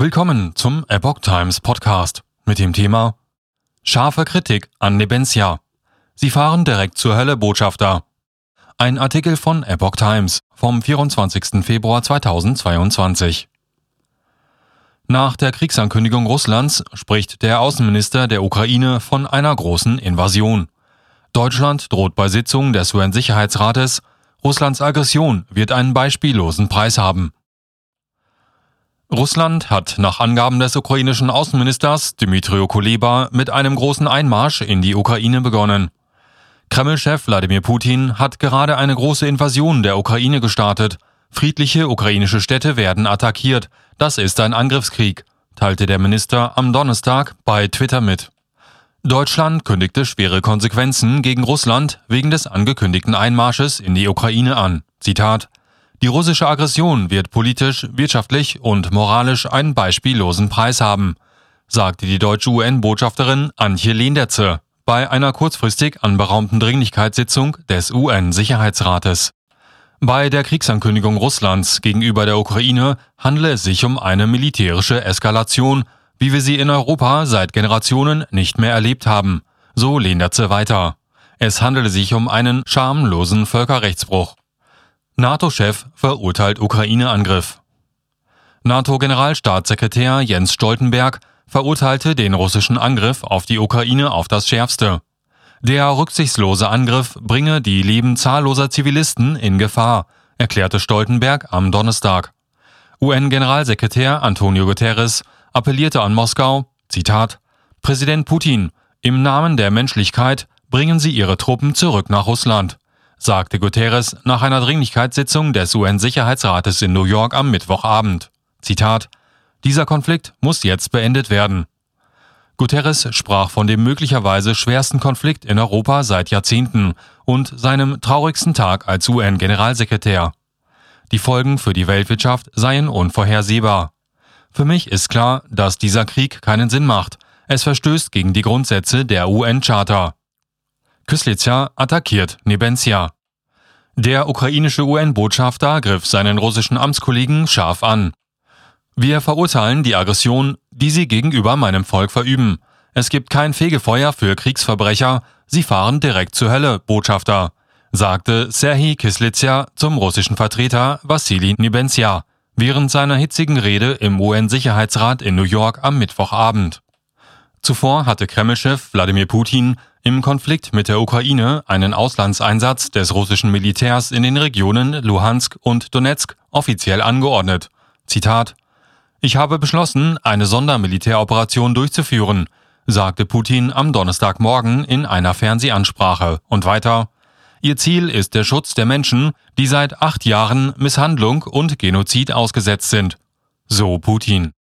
Willkommen zum Epoch Times Podcast mit dem Thema Scharfe Kritik an Nebensia. Sie fahren direkt zur Hölle, Botschafter. Ein Artikel von Epoch Times vom 24. Februar 2022. Nach der Kriegsankündigung Russlands spricht der Außenminister der Ukraine von einer großen Invasion. Deutschland droht bei Sitzungen des UN-Sicherheitsrates, Russlands Aggression wird einen beispiellosen Preis haben. Russland hat nach Angaben des ukrainischen Außenministers Dmytro Kuleba mit einem großen Einmarsch in die Ukraine begonnen. Kreml-Chef Wladimir Putin hat gerade eine große Invasion der Ukraine gestartet. Friedliche ukrainische Städte werden attackiert. Das ist ein Angriffskrieg, teilte der Minister am Donnerstag bei Twitter mit. Deutschland kündigte schwere Konsequenzen gegen Russland wegen des angekündigten Einmarsches in die Ukraine an. Zitat die russische Aggression wird politisch, wirtschaftlich und moralisch einen beispiellosen Preis haben, sagte die deutsche UN-Botschafterin Antje Lehndetze bei einer kurzfristig anberaumten Dringlichkeitssitzung des UN-Sicherheitsrates. Bei der Kriegsankündigung Russlands gegenüber der Ukraine handle es sich um eine militärische Eskalation, wie wir sie in Europa seit Generationen nicht mehr erlebt haben, so Lehndetze weiter. Es handele sich um einen schamlosen Völkerrechtsbruch. NATO-Chef verurteilt Ukraine-Angriff. NATO-Generalstaatssekretär Jens Stoltenberg verurteilte den russischen Angriff auf die Ukraine auf das Schärfste. Der rücksichtslose Angriff bringe die Leben zahlloser Zivilisten in Gefahr, erklärte Stoltenberg am Donnerstag. UN-Generalsekretär Antonio Guterres appellierte an Moskau, Zitat, Präsident Putin, im Namen der Menschlichkeit bringen Sie Ihre Truppen zurück nach Russland sagte Guterres nach einer Dringlichkeitssitzung des UN-Sicherheitsrates in New York am Mittwochabend. Zitat Dieser Konflikt muss jetzt beendet werden. Guterres sprach von dem möglicherweise schwersten Konflikt in Europa seit Jahrzehnten und seinem traurigsten Tag als UN-Generalsekretär. Die Folgen für die Weltwirtschaft seien unvorhersehbar. Für mich ist klar, dass dieser Krieg keinen Sinn macht. Es verstößt gegen die Grundsätze der UN-Charta. Kyslitsa attackiert Nebensia. Der ukrainische UN-Botschafter griff seinen russischen Amtskollegen scharf an. Wir verurteilen die Aggression, die sie gegenüber meinem Volk verüben. Es gibt kein Fegefeuer für Kriegsverbrecher, sie fahren direkt zur Hölle, Botschafter, sagte Serhii Kislitsa zum russischen Vertreter Wassili Nebensia während seiner hitzigen Rede im UN-Sicherheitsrat in New York am Mittwochabend. Zuvor hatte Kremlchef Wladimir Putin im Konflikt mit der Ukraine einen Auslandseinsatz des russischen Militärs in den Regionen Luhansk und Donetsk offiziell angeordnet. Zitat Ich habe beschlossen, eine Sondermilitäroperation durchzuführen, sagte Putin am Donnerstagmorgen in einer Fernsehansprache und weiter Ihr Ziel ist der Schutz der Menschen, die seit acht Jahren Misshandlung und Genozid ausgesetzt sind. So Putin.